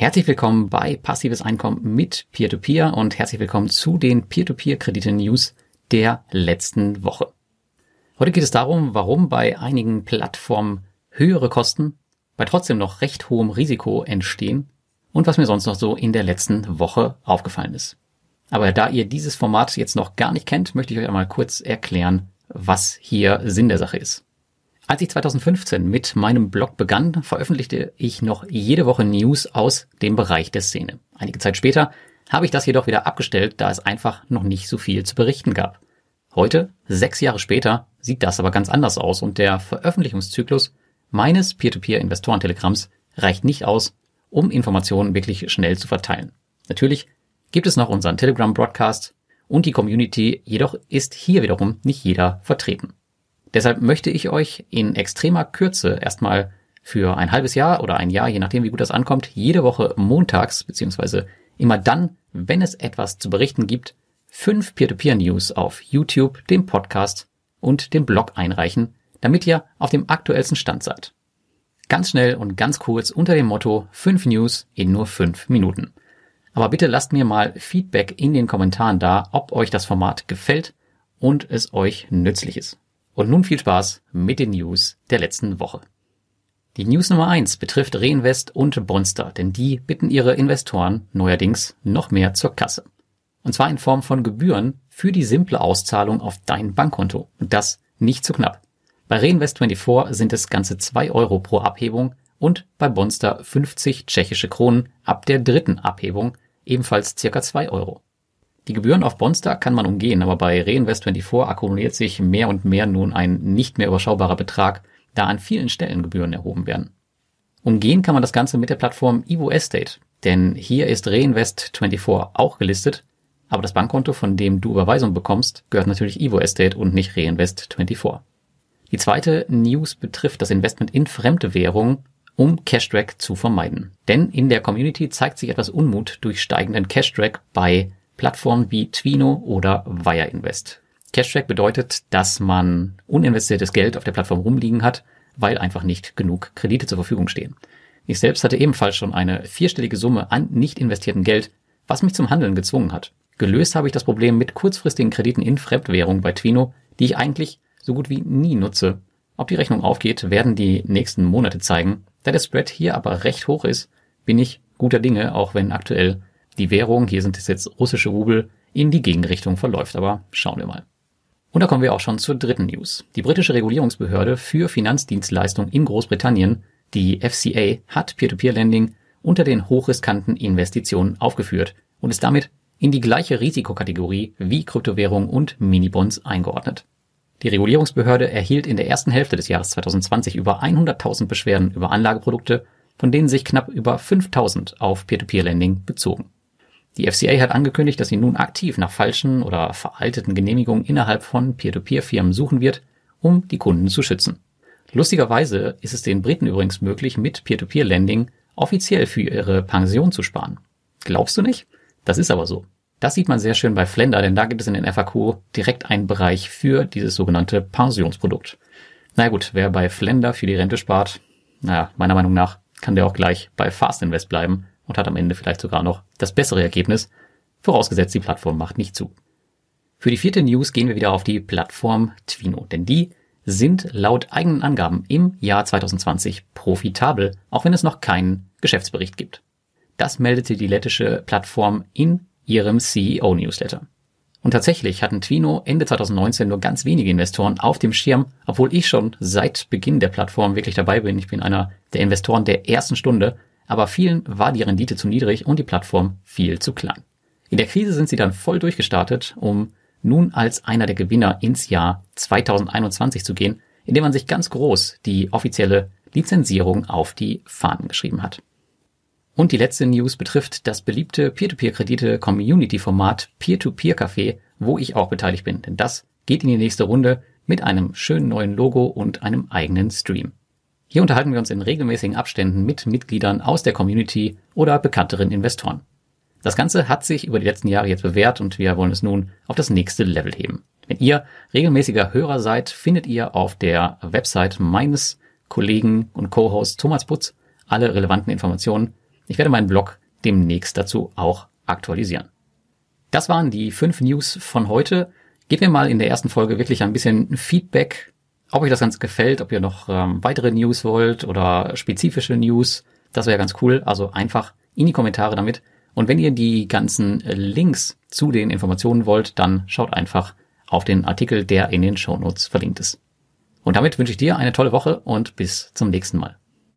Herzlich willkommen bei Passives Einkommen mit Peer-to-Peer und herzlich willkommen zu den Peer-to-Peer-Kredite-News der letzten Woche. Heute geht es darum, warum bei einigen Plattformen höhere Kosten bei trotzdem noch recht hohem Risiko entstehen und was mir sonst noch so in der letzten Woche aufgefallen ist. Aber da ihr dieses Format jetzt noch gar nicht kennt, möchte ich euch einmal kurz erklären, was hier Sinn der Sache ist. Als ich 2015 mit meinem Blog begann, veröffentlichte ich noch jede Woche News aus dem Bereich der Szene. Einige Zeit später habe ich das jedoch wieder abgestellt, da es einfach noch nicht so viel zu berichten gab. Heute, sechs Jahre später, sieht das aber ganz anders aus und der Veröffentlichungszyklus meines Peer-to-Peer-Investoren-Telegramms reicht nicht aus, um Informationen wirklich schnell zu verteilen. Natürlich gibt es noch unseren Telegram-Broadcast und die Community, jedoch ist hier wiederum nicht jeder vertreten. Deshalb möchte ich euch in extremer Kürze erstmal für ein halbes Jahr oder ein Jahr, je nachdem wie gut das ankommt, jede Woche montags beziehungsweise immer dann, wenn es etwas zu berichten gibt, fünf Peer-to-Peer-News auf YouTube, dem Podcast und dem Blog einreichen, damit ihr auf dem aktuellsten Stand seid. Ganz schnell und ganz kurz unter dem Motto fünf News in nur fünf Minuten. Aber bitte lasst mir mal Feedback in den Kommentaren da, ob euch das Format gefällt und es euch nützlich ist. Und nun viel Spaß mit den News der letzten Woche. Die News Nummer eins betrifft Reinvest und Bonster, denn die bitten ihre Investoren neuerdings noch mehr zur Kasse. Und zwar in Form von Gebühren für die simple Auszahlung auf dein Bankkonto. Und das nicht zu knapp. Bei Reinvest24 sind es ganze zwei Euro pro Abhebung und bei Bonster 50 tschechische Kronen ab der dritten Abhebung ebenfalls circa zwei Euro. Die Gebühren auf Bonster kann man umgehen, aber bei Reinvest24 akkumuliert sich mehr und mehr nun ein nicht mehr überschaubarer Betrag, da an vielen Stellen Gebühren erhoben werden. Umgehen kann man das Ganze mit der Plattform Evo Estate, denn hier ist Reinvest24 auch gelistet, aber das Bankkonto, von dem du Überweisung bekommst, gehört natürlich Evo Estate und nicht Reinvest24. Die zweite News betrifft das Investment in fremde Währung, um Cashtrack zu vermeiden. Denn in der Community zeigt sich etwas Unmut durch steigenden Cashtrack bei Plattformen wie Twino oder Wire Invest. Cashtrack bedeutet, dass man uninvestiertes Geld auf der Plattform rumliegen hat, weil einfach nicht genug Kredite zur Verfügung stehen. Ich selbst hatte ebenfalls schon eine vierstellige Summe an nicht investiertem Geld, was mich zum Handeln gezwungen hat. Gelöst habe ich das Problem mit kurzfristigen Krediten in Fremdwährung bei Twino, die ich eigentlich so gut wie nie nutze. Ob die Rechnung aufgeht, werden die nächsten Monate zeigen. Da der Spread hier aber recht hoch ist, bin ich guter Dinge, auch wenn aktuell die Währung, hier sind es jetzt russische Rubel, in die Gegenrichtung verläuft. Aber schauen wir mal. Und da kommen wir auch schon zur dritten News. Die britische Regulierungsbehörde für Finanzdienstleistungen in Großbritannien, die FCA, hat Peer-to-Peer-Lending unter den hochriskanten Investitionen aufgeführt und ist damit in die gleiche Risikokategorie wie Kryptowährung und Minibonds eingeordnet. Die Regulierungsbehörde erhielt in der ersten Hälfte des Jahres 2020 über 100.000 Beschwerden über Anlageprodukte, von denen sich knapp über 5.000 auf Peer-to-Peer-Lending bezogen. Die FCA hat angekündigt, dass sie nun aktiv nach falschen oder veralteten Genehmigungen innerhalb von Peer-to-Peer-Firmen suchen wird, um die Kunden zu schützen. Lustigerweise ist es den Briten übrigens möglich, mit Peer-to-Peer-Lending offiziell für ihre Pension zu sparen. Glaubst du nicht? Das ist aber so. Das sieht man sehr schön bei Flender, denn da gibt es in den FAQ direkt einen Bereich für dieses sogenannte Pensionsprodukt. Na gut, wer bei Flender für die Rente spart, naja, meiner Meinung nach kann der auch gleich bei Fast Invest bleiben und hat am Ende vielleicht sogar noch das bessere Ergebnis, vorausgesetzt die Plattform macht nicht zu. Für die vierte News gehen wir wieder auf die Plattform Twino, denn die sind laut eigenen Angaben im Jahr 2020 profitabel, auch wenn es noch keinen Geschäftsbericht gibt. Das meldete die lettische Plattform in ihrem CEO-Newsletter. Und tatsächlich hatten Twino Ende 2019 nur ganz wenige Investoren auf dem Schirm, obwohl ich schon seit Beginn der Plattform wirklich dabei bin. Ich bin einer der Investoren der ersten Stunde aber vielen war die Rendite zu niedrig und die Plattform viel zu klein. In der Krise sind sie dann voll durchgestartet, um nun als einer der Gewinner ins Jahr 2021 zu gehen, indem man sich ganz groß die offizielle Lizenzierung auf die Fahnen geschrieben hat. Und die letzte News betrifft das beliebte Peer-to-Peer-Kredite-Community-Format Peer-to-Peer-Café, wo ich auch beteiligt bin, denn das geht in die nächste Runde mit einem schönen neuen Logo und einem eigenen Stream. Hier unterhalten wir uns in regelmäßigen Abständen mit Mitgliedern aus der Community oder bekannteren Investoren. Das Ganze hat sich über die letzten Jahre jetzt bewährt und wir wollen es nun auf das nächste Level heben. Wenn ihr regelmäßiger Hörer seid, findet ihr auf der Website meines Kollegen und Co-Host Thomas Putz alle relevanten Informationen. Ich werde meinen Blog demnächst dazu auch aktualisieren. Das waren die fünf News von heute. Gebt mir mal in der ersten Folge wirklich ein bisschen Feedback, ob euch das Ganze gefällt, ob ihr noch ähm, weitere News wollt oder spezifische News. Das wäre ganz cool. Also einfach in die Kommentare damit. Und wenn ihr die ganzen Links zu den Informationen wollt, dann schaut einfach auf den Artikel, der in den Shownotes verlinkt ist. Und damit wünsche ich dir eine tolle Woche und bis zum nächsten Mal.